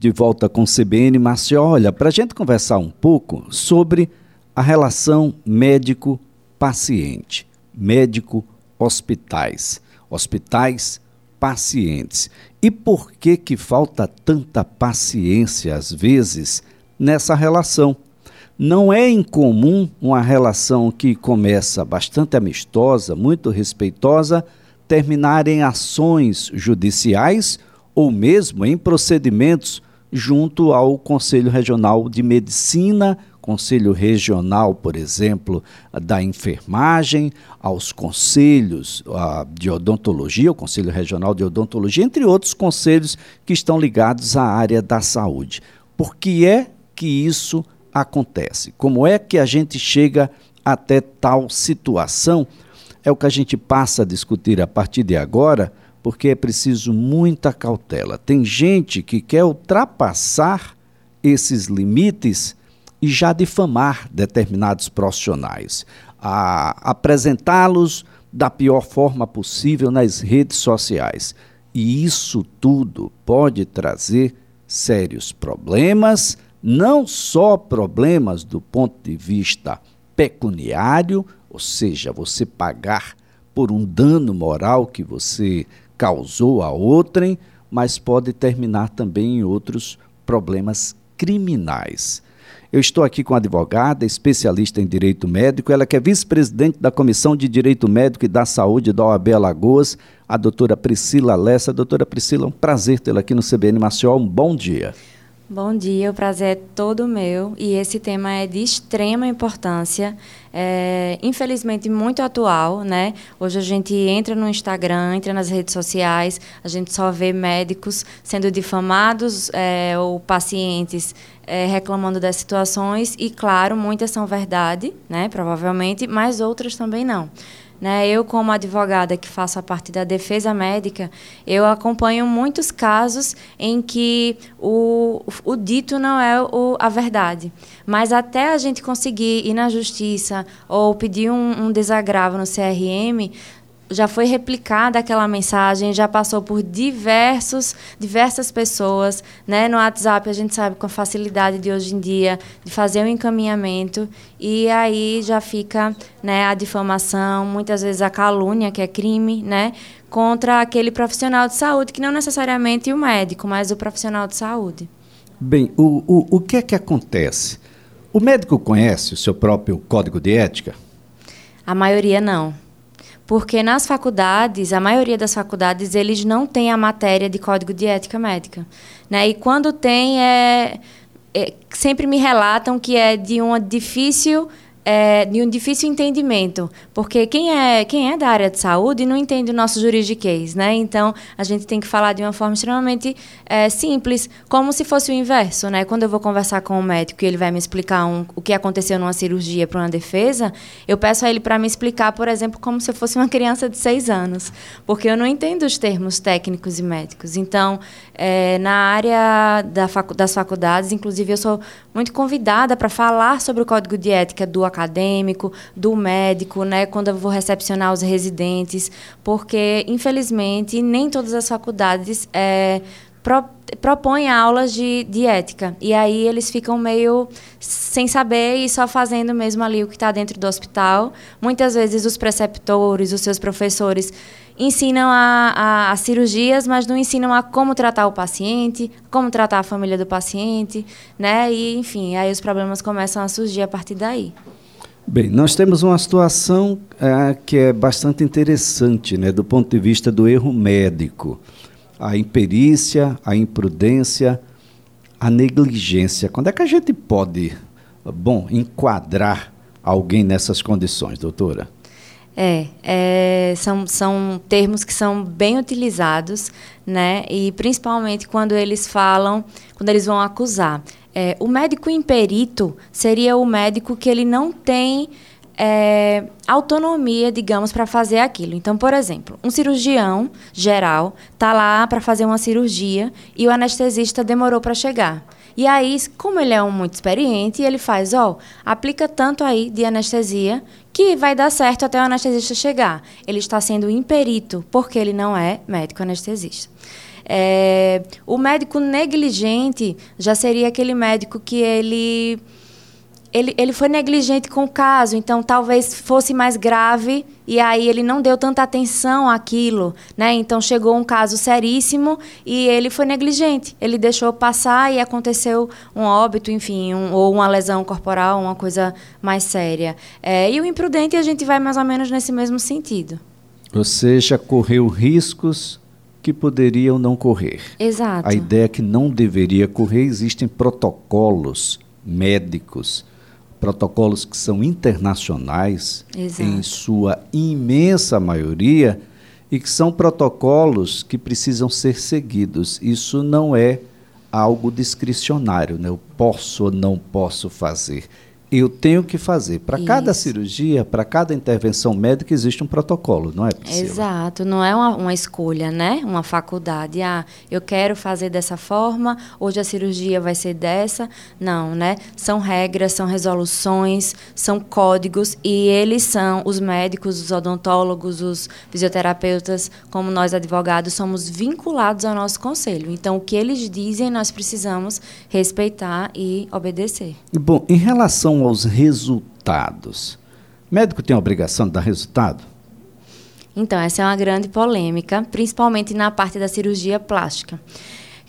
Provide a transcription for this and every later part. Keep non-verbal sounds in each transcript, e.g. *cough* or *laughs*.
De volta com CBN Márcio, olha, para a gente conversar um pouco sobre a relação médico-paciente, médico-hospitais, hospitais-pacientes. E por que que falta tanta paciência às vezes nessa relação? Não é incomum uma relação que começa bastante amistosa, muito respeitosa, terminar em ações judiciais ou mesmo em procedimentos junto ao Conselho Regional de Medicina, Conselho Regional, por exemplo, da Enfermagem, aos conselhos de odontologia, o Conselho Regional de Odontologia, entre outros conselhos que estão ligados à área da saúde. Por que é que isso acontece? Como é que a gente chega até tal situação? É o que a gente passa a discutir a partir de agora porque é preciso muita cautela. Tem gente que quer ultrapassar esses limites e já difamar determinados profissionais, apresentá-los da pior forma possível nas redes sociais. E isso tudo pode trazer sérios problemas, não só problemas do ponto de vista pecuniário, ou seja, você pagar por um dano moral que você causou a outrem, mas pode terminar também em outros problemas criminais. Eu estou aqui com a advogada, especialista em direito médico, ela que é vice-presidente da Comissão de Direito Médico e da Saúde da OAB Alagoas, a doutora Priscila Lessa. Doutora Priscila, um prazer tê-la aqui no CBN Maceió. Um bom dia. Bom dia, o prazer é todo meu e esse tema é de extrema importância, é, infelizmente muito atual, né? Hoje a gente entra no Instagram, entra nas redes sociais, a gente só vê médicos sendo difamados é, ou pacientes é, reclamando das situações e, claro, muitas são verdade, né? Provavelmente, mas outras também não. Né? Eu, como advogada que faço a parte da defesa médica, eu acompanho muitos casos em que o, o dito não é o, a verdade. Mas até a gente conseguir ir na justiça ou pedir um, um desagravo no CRM, já foi replicada aquela mensagem, já passou por diversos, diversas pessoas, né? No WhatsApp a gente sabe com a facilidade de hoje em dia de fazer o um encaminhamento e aí já fica, né, a difamação, muitas vezes a calúnia, que é crime, né, contra aquele profissional de saúde que não necessariamente o médico, mas o profissional de saúde. Bem, o, o, o que é que acontece? O médico conhece o seu próprio código de ética? A maioria não porque nas faculdades, a maioria das faculdades, eles não têm a matéria de código de ética médica. Né? E quando tem, é, é sempre me relatam que é de uma difícil é, de um difícil entendimento, porque quem é, quem é da área de saúde não entende o nosso juridiquês, né? Então, a gente tem que falar de uma forma extremamente é, simples, como se fosse o inverso, né? Quando eu vou conversar com o médico e ele vai me explicar um, o que aconteceu numa cirurgia para uma defesa, eu peço a ele para me explicar, por exemplo, como se eu fosse uma criança de seis anos, porque eu não entendo os termos técnicos e médicos. Então, é, na área da facu das faculdades, inclusive, eu sou muito convidada para falar sobre o código de ética do acadêmico, do médico, né, quando eu vou recepcionar os residentes, porque, infelizmente, nem todas as faculdades é, pro, propõem aulas de, de ética. E aí eles ficam meio sem saber e só fazendo mesmo ali o que está dentro do hospital. Muitas vezes os preceptores, os seus professores ensinam a, a, a, cirurgias, mas não ensinam a como tratar o paciente, como tratar a família do paciente, né? E, enfim, aí os problemas começam a surgir a partir daí. Bem, nós temos uma situação é, que é bastante interessante, né, do ponto de vista do erro médico. A imperícia, a imprudência, a negligência. Quando é que a gente pode, bom, enquadrar alguém nessas condições, doutora? É, é, são, são termos que são bem utilizados, né? E principalmente quando eles falam, quando eles vão acusar. É, o médico imperito seria o médico que ele não tem é, autonomia, digamos, para fazer aquilo. Então, por exemplo, um cirurgião geral está lá para fazer uma cirurgia e o anestesista demorou para chegar. E aí, como ele é um muito experiente, ele faz, ó, aplica tanto aí de anestesia que vai dar certo até o anestesista chegar. Ele está sendo imperito, porque ele não é médico anestesista. É, o médico negligente já seria aquele médico que ele ele, ele foi negligente com o caso, então talvez fosse mais grave e aí ele não deu tanta atenção àquilo, né? Então chegou um caso seríssimo e ele foi negligente. Ele deixou passar e aconteceu um óbito, enfim, um, ou uma lesão corporal, uma coisa mais séria. É, e o imprudente a gente vai mais ou menos nesse mesmo sentido. Ou seja, correu riscos que poderiam não correr. Exato. A ideia é que não deveria correr, existem protocolos médicos protocolos que são internacionais, Exato. em sua imensa maioria, e que são protocolos que precisam ser seguidos. Isso não é algo discricionário, né? eu posso ou não posso fazer eu tenho que fazer. Para cada cirurgia, para cada intervenção médica, existe um protocolo, não é, Priscila? Exato, não é uma, uma, escolha, né? Uma faculdade. Ah, eu quero fazer dessa forma, hoje a cirurgia vai ser dessa. Não, né? São regras, são resoluções, são códigos e eles são, os médicos, os odontólogos, os fisioterapeutas, como nós advogados, somos vinculados ao nosso conselho. Então, o que eles dizem, nós precisamos respeitar e obedecer. Bom, em relação aos resultados. Médico tem a obrigação de dar resultado? Então, essa é uma grande polêmica, principalmente na parte da cirurgia plástica.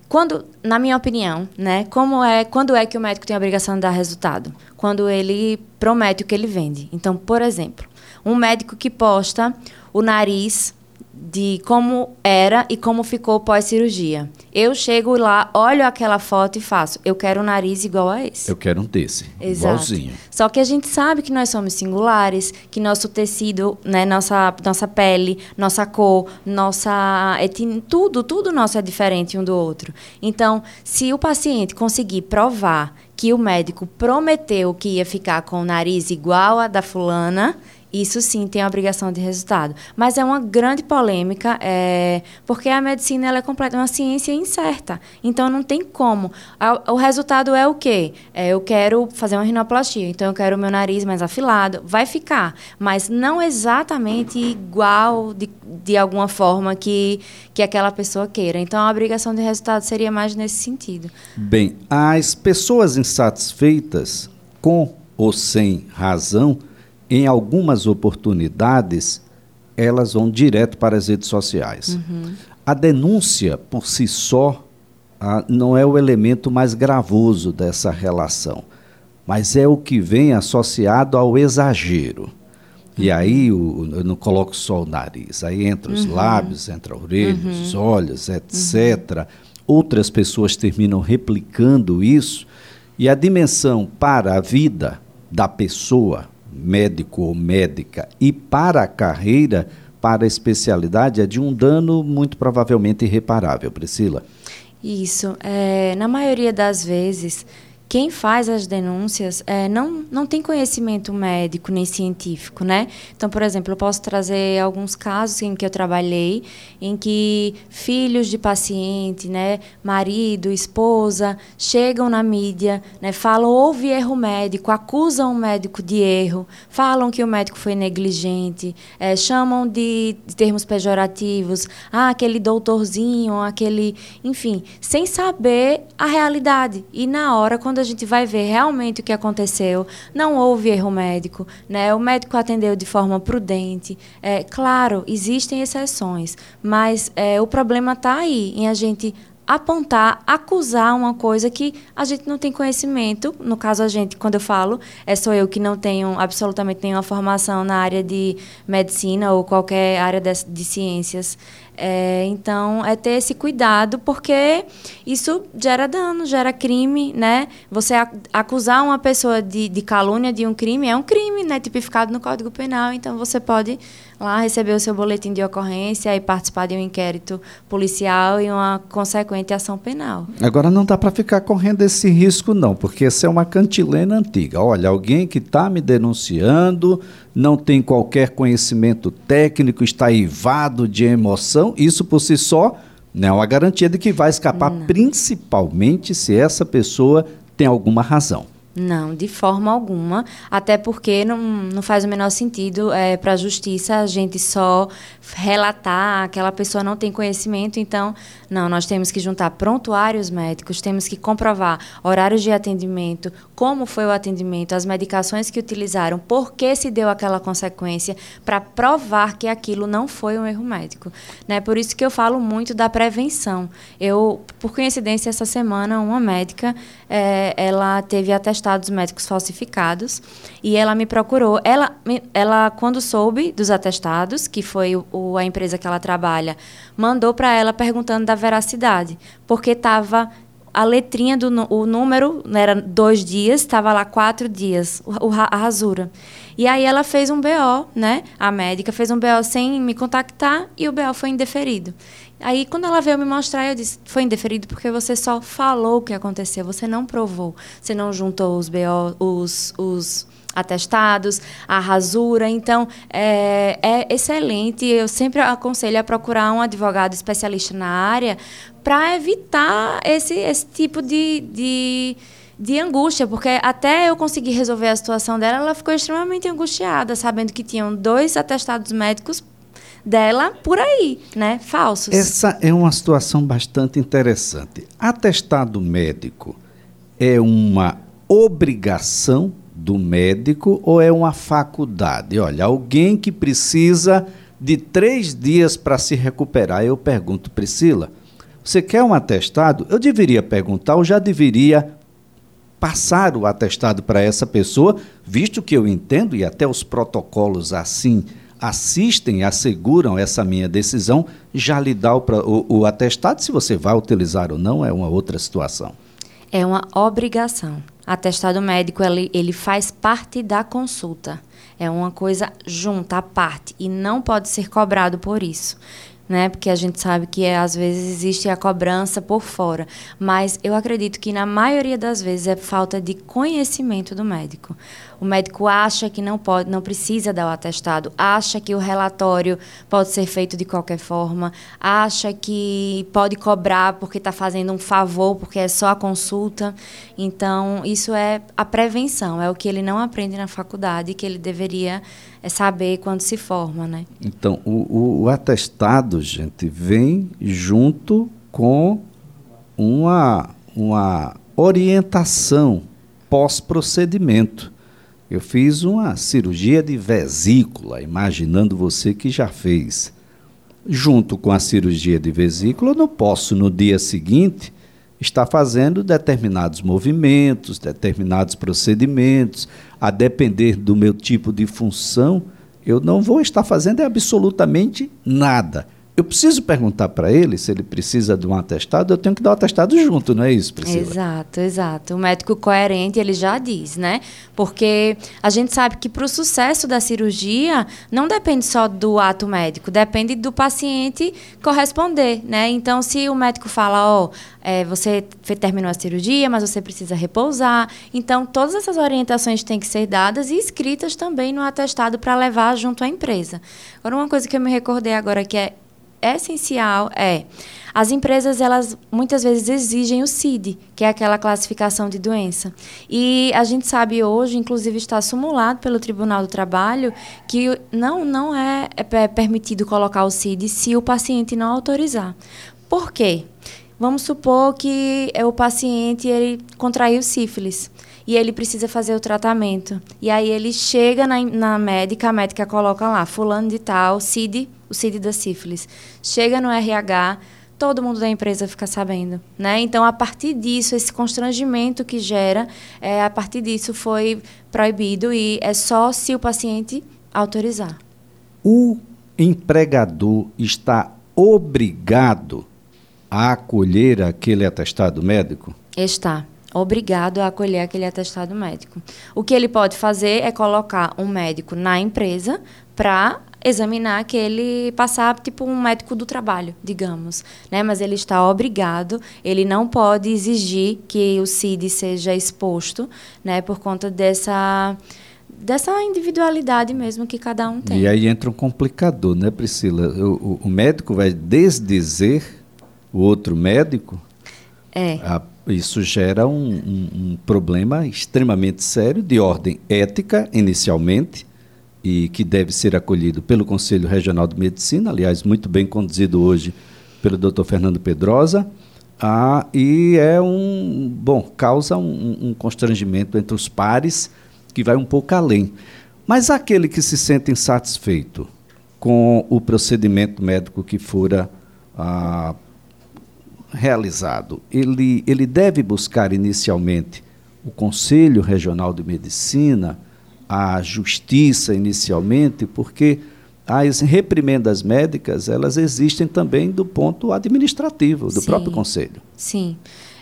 Quando, na minha opinião, né, como é, quando é que o médico tem a obrigação de dar resultado? Quando ele promete o que ele vende. Então, por exemplo, um médico que posta o nariz de como era e como ficou pós-cirurgia. Eu chego lá, olho aquela foto e faço. Eu quero um nariz igual a esse. Eu quero um desse, Exato. igualzinho. Só que a gente sabe que nós somos singulares, que nosso tecido, né, nossa, nossa pele, nossa cor, nossa etnia, tudo, tudo nosso é diferente um do outro. Então, se o paciente conseguir provar que o médico prometeu que ia ficar com o nariz igual a da fulana, isso sim tem a obrigação de resultado. Mas é uma grande polêmica, é, porque a medicina ela é completa, uma ciência incerta. Então não tem como. O resultado é o quê? É, eu quero fazer uma rinoplastia, então eu quero o meu nariz mais afilado. Vai ficar, mas não exatamente igual de, de alguma forma que, que aquela pessoa queira. Então a obrigação de resultado seria mais nesse sentido. Bem, as pessoas insatisfeitas, com ou sem razão, em algumas oportunidades, elas vão direto para as redes sociais. Uhum. A denúncia, por si só, a, não é o elemento mais gravoso dessa relação, mas é o que vem associado ao exagero. E uhum. aí o, eu não coloco só o nariz, aí entra os uhum. lábios, entra a orelha, uhum. os olhos, etc. Uhum. Outras pessoas terminam replicando isso, e a dimensão para a vida da pessoa, médico ou médica e para a carreira, para a especialidade, é de um dano muito provavelmente irreparável, Priscila. Isso. É, na maioria das vezes, quem faz as denúncias é, não, não tem conhecimento médico nem científico, né? Então, por exemplo, eu posso trazer alguns casos em que eu trabalhei, em que filhos de paciente, né, marido, esposa, chegam na mídia, né, falam houve erro médico, acusam o médico de erro, falam que o médico foi negligente, é, chamam de, de termos pejorativos, ah, aquele doutorzinho, aquele, enfim, sem saber a realidade. E na hora, quando quando a gente vai ver realmente o que aconteceu, não houve erro médico, né? O médico atendeu de forma prudente. É, claro, existem exceções, mas é, o problema está aí em a gente apontar, acusar uma coisa que a gente não tem conhecimento. No caso, a gente, quando eu falo, é sou eu que não tenho absolutamente nenhuma formação na área de medicina ou qualquer área de, de ciências. É, então, é ter esse cuidado, porque isso gera dano, gera crime, né? Você acusar uma pessoa de, de calúnia de um crime é um crime, né? Tipificado no Código Penal. Então, você pode lá receber o seu boletim de ocorrência e participar de um inquérito policial e uma consequente ação penal. Agora, não dá para ficar correndo esse risco, não, porque essa é uma cantilena antiga. Olha, alguém que está me denunciando não tem qualquer conhecimento técnico, está ivado de emoção, isso por si só não é uma garantia de que vai escapar, não. principalmente se essa pessoa tem alguma razão. Não, de forma alguma. Até porque não, não faz o menor sentido é, para a justiça a gente só relatar, aquela pessoa não tem conhecimento. Então, não, nós temos que juntar prontuários médicos, temos que comprovar horários de atendimento, como foi o atendimento, as medicações que utilizaram, por que se deu aquela consequência, para provar que aquilo não foi um erro médico. Né? Por isso que eu falo muito da prevenção. Eu, por coincidência, essa semana, uma médica, é, ela teve atestado atestados médicos falsificados e ela me procurou. Ela, ela quando soube dos atestados, que foi o, a empresa que ela trabalha, mandou para ela perguntando da veracidade, porque estava a letrinha do o número né, era dois dias, estava lá quatro dias, o, a rasura. E aí ela fez um BO, né? A médica fez um BO sem me contactar e o BO foi indeferido. Aí, quando ela veio me mostrar, eu disse: foi indeferido porque você só falou o que aconteceu, você não provou. Você não juntou os, BO, os, os atestados, a rasura. Então, é, é excelente. Eu sempre aconselho a procurar um advogado especialista na área para evitar esse, esse tipo de, de de angústia, porque até eu conseguir resolver a situação dela, ela ficou extremamente angustiada, sabendo que tinham dois atestados médicos dela por aí, né? Falsos. Essa é uma situação bastante interessante. Atestado médico é uma obrigação do médico ou é uma faculdade? Olha, alguém que precisa de três dias para se recuperar. Eu pergunto, Priscila, você quer um atestado? Eu deveria perguntar, ou já deveria passar o atestado para essa pessoa, visto que eu entendo e até os protocolos assim assistem, asseguram essa minha decisão, já lhe dá o, o, o atestado. Se você vai utilizar ou não, é uma outra situação. É uma obrigação. Atestado médico, ele, ele faz parte da consulta. É uma coisa junta, à parte, e não pode ser cobrado por isso né? Porque a gente sabe que é, às vezes existe a cobrança por fora, mas eu acredito que na maioria das vezes é falta de conhecimento do médico. O médico acha que não pode, não precisa dar o atestado, acha que o relatório pode ser feito de qualquer forma, acha que pode cobrar porque está fazendo um favor, porque é só a consulta. Então, isso é a prevenção, é o que ele não aprende na faculdade, que ele deveria é saber quando se forma, né? Então, o, o, o atestado, gente, vem junto com uma, uma orientação pós-procedimento. Eu fiz uma cirurgia de vesícula, imaginando você que já fez. Junto com a cirurgia de vesícula, eu não posso no dia seguinte estar fazendo determinados movimentos, determinados procedimentos, a depender do meu tipo de função, eu não vou estar fazendo absolutamente nada. Eu preciso perguntar para ele se ele precisa de um atestado, eu tenho que dar o um atestado junto, não é isso, Priscila? Exato, exato. O médico coerente, ele já diz, né? Porque a gente sabe que para o sucesso da cirurgia, não depende só do ato médico, depende do paciente corresponder, né? Então, se o médico fala, ó, oh, é, você terminou a cirurgia, mas você precisa repousar. Então, todas essas orientações têm que ser dadas e escritas também no atestado para levar junto à empresa. Agora, uma coisa que eu me recordei agora que é essencial é as empresas elas muitas vezes exigem o CID, que é aquela classificação de doença. E a gente sabe hoje, inclusive está simulado pelo Tribunal do Trabalho, que não não é, é permitido colocar o CID se o paciente não autorizar. Por quê? Vamos supor que o paciente ele contraiu sífilis e ele precisa fazer o tratamento. E aí ele chega na, na médica, a médica coloca lá, fulano de tal, CID, o CID da sífilis. Chega no RH, todo mundo da empresa fica sabendo, né? Então, a partir disso, esse constrangimento que gera, é, a partir disso foi proibido e é só se o paciente autorizar. O empregador está obrigado a acolher aquele atestado médico? Está obrigado a acolher aquele atestado médico. O que ele pode fazer é colocar um médico na empresa para examinar aquele passar tipo um médico do trabalho, digamos, né? Mas ele está obrigado, ele não pode exigir que o CID seja exposto, né, por conta dessa dessa individualidade mesmo que cada um tem. E aí entra um complicador, né, Priscila? O, o médico vai desdizer o outro médico é. A, isso gera um, um, um, problema extremamente sério de ordem ética, inicialmente, e que deve ser acolhido pelo Conselho Regional de Medicina, aliás, muito bem conduzido hoje pelo Dr. Fernando Pedrosa, ah, e é um bom causa um, um, constrangimento entre os pares que vai um pouco além. Mas aquele que se sente insatisfeito com o procedimento médico que fora ah, realizado, ele, ele deve buscar inicialmente o Conselho Regional de Medicina, a Justiça inicialmente, porque as reprimendas médicas, elas existem também do ponto administrativo, do Sim. próprio Conselho. Sim.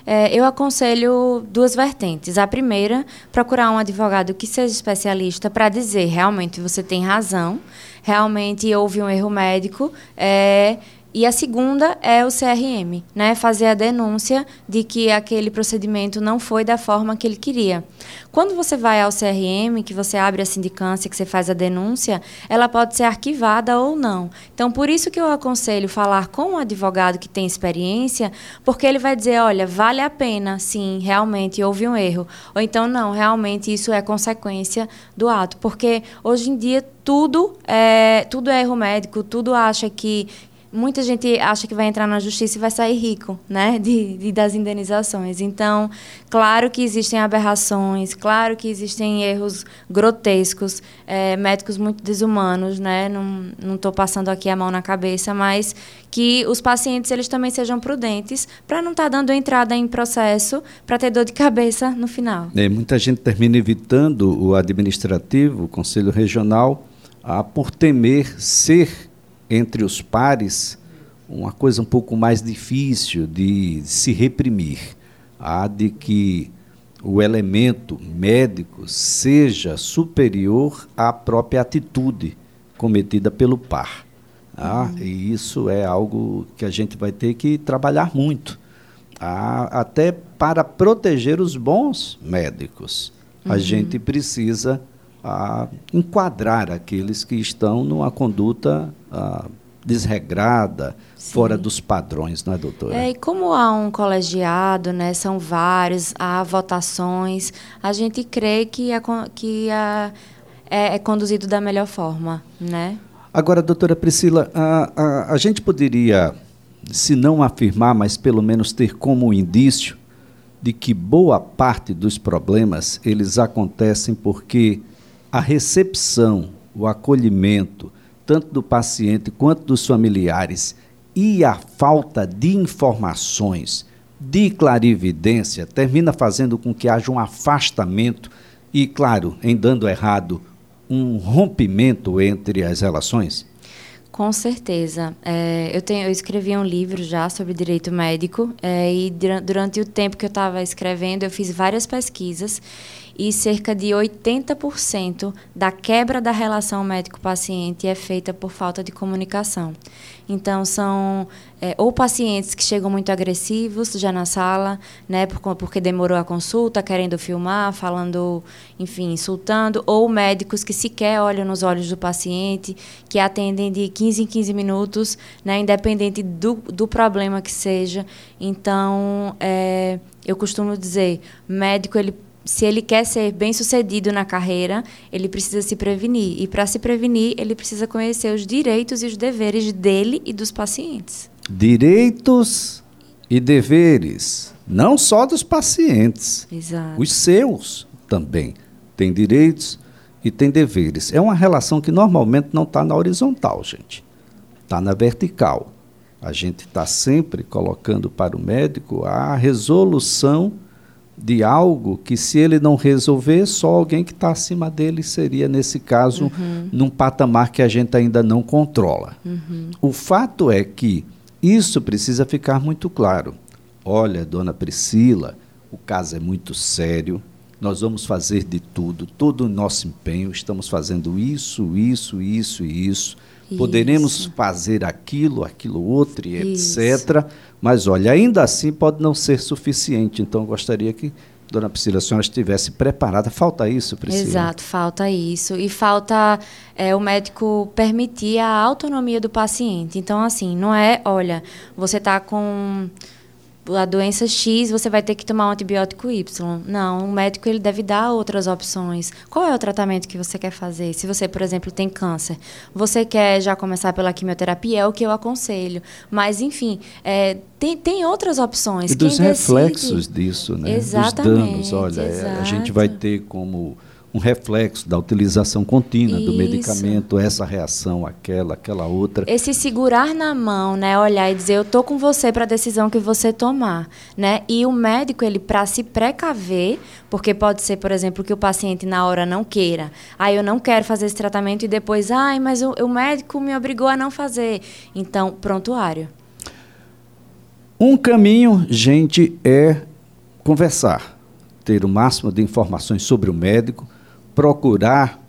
É, eu aconselho duas vertentes. A primeira, procurar um advogado que seja especialista para dizer realmente você tem razão, realmente houve um erro médico, é, e a segunda é o CRM, né? Fazer a denúncia de que aquele procedimento não foi da forma que ele queria. Quando você vai ao CRM, que você abre a sindicância, que você faz a denúncia, ela pode ser arquivada ou não. Então, por isso que eu aconselho falar com um advogado que tem experiência, porque ele vai dizer, olha, vale a pena, sim, realmente houve um erro. Ou então, não, realmente isso é consequência do ato. Porque hoje em dia tudo é, tudo é erro médico, tudo acha que muita gente acha que vai entrar na justiça e vai sair rico, né, *laughs* de, de, das indenizações. Então, claro que existem aberrações, claro que existem erros grotescos, é, médicos muito desumanos, né, não estou passando aqui a mão na cabeça, mas que os pacientes eles também sejam prudentes para não estar tá dando entrada em processo para ter dor de cabeça no final. É, muita gente termina evitando o administrativo, o conselho regional, a, por temer ser entre os pares uma coisa um pouco mais difícil de se reprimir, a de que o elemento médico seja superior à própria atitude cometida pelo par. Tá? Uhum. E isso é algo que a gente vai ter que trabalhar muito, tá? até para proteger os bons médicos. Uhum. A gente precisa a enquadrar aqueles que estão numa conduta a, desregrada, Sim. fora dos padrões, não é, doutora? É, e como há um colegiado, né, são vários, há votações, a gente crê que, é, que é, é conduzido da melhor forma, né? Agora, doutora Priscila, a, a, a gente poderia, se não afirmar, mas pelo menos ter como indício de que boa parte dos problemas eles acontecem porque a recepção, o acolhimento, tanto do paciente quanto dos familiares, e a falta de informações, de clarividência, termina fazendo com que haja um afastamento e, claro, em dando errado, um rompimento entre as relações? Com certeza. É, eu, tenho, eu escrevi um livro já sobre direito médico é, e durante o tempo que eu estava escrevendo, eu fiz várias pesquisas e cerca de 80% da quebra da relação médico-paciente é feita por falta de comunicação. Então, são é, ou pacientes que chegam muito agressivos já na sala, né, porque demorou a consulta, querendo filmar, falando, enfim, insultando, ou médicos que sequer olham nos olhos do paciente, que atendem de 15 em 15 minutos, né, independente do, do problema que seja. Então, é, eu costumo dizer, médico ele se ele quer ser bem sucedido na carreira, ele precisa se prevenir. E para se prevenir, ele precisa conhecer os direitos e os deveres dele e dos pacientes. Direitos e deveres, não só dos pacientes, Exato. os seus também. Tem direitos e tem deveres. É uma relação que normalmente não está na horizontal, gente. Está na vertical. A gente está sempre colocando para o médico a resolução de algo que, se ele não resolver, só alguém que está acima dele seria, nesse caso, uhum. num patamar que a gente ainda não controla. Uhum. O fato é que isso precisa ficar muito claro. Olha, dona Priscila, o caso é muito sério, nós vamos fazer de tudo, todo o nosso empenho, estamos fazendo isso, isso, isso e isso. Isso. Poderemos fazer aquilo, aquilo outro e isso. etc mas olha, ainda assim pode não ser suficiente. Então gostaria que Dona Priscila, a senhora estivesse preparada. Falta isso, Priscila? Exato, falta isso. E falta é, o médico permitir a autonomia do paciente. Então, assim, não é, olha, você está com a doença X, você vai ter que tomar um antibiótico Y. Não, o médico ele deve dar outras opções. Qual é o tratamento que você quer fazer? Se você, por exemplo, tem câncer, você quer já começar pela quimioterapia, é o que eu aconselho. Mas, enfim, é, tem, tem outras opções. E dos Quem reflexos decide... disso, né? Exatamente. Dos danos. Olha, exato. a gente vai ter como um reflexo da utilização contínua Isso. do medicamento, essa reação, aquela, aquela outra. Esse segurar na mão, né, olhar e dizer eu tô com você para a decisão que você tomar, né? E o médico ele para se precaver, porque pode ser, por exemplo, que o paciente na hora não queira. Aí ah, eu não quero fazer esse tratamento e depois, ai, mas o, o médico me obrigou a não fazer. Então, prontuário. Um caminho, gente, é conversar, ter o máximo de informações sobre o médico, procurar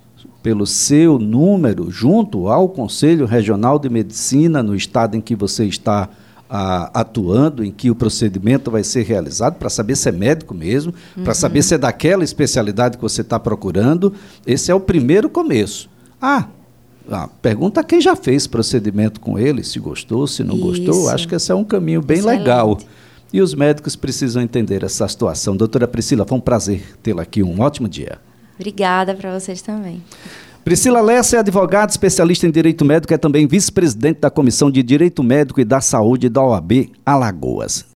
pelo seu número junto ao Conselho Regional de Medicina no estado em que você está a, atuando, em que o procedimento vai ser realizado, para saber se é médico mesmo, uhum. para saber se é daquela especialidade que você está procurando. Esse é o primeiro começo. Ah, ah, pergunta quem já fez procedimento com ele, se gostou, se não Isso. gostou. Acho que esse é um caminho bem Excelente. legal. E os médicos precisam entender essa situação. Doutora Priscila, foi um prazer tê-la aqui. Um ótimo dia. Obrigada para vocês também. Priscila Lessa é advogada, especialista em direito médico, é também vice-presidente da Comissão de Direito Médico e da Saúde da OAB Alagoas.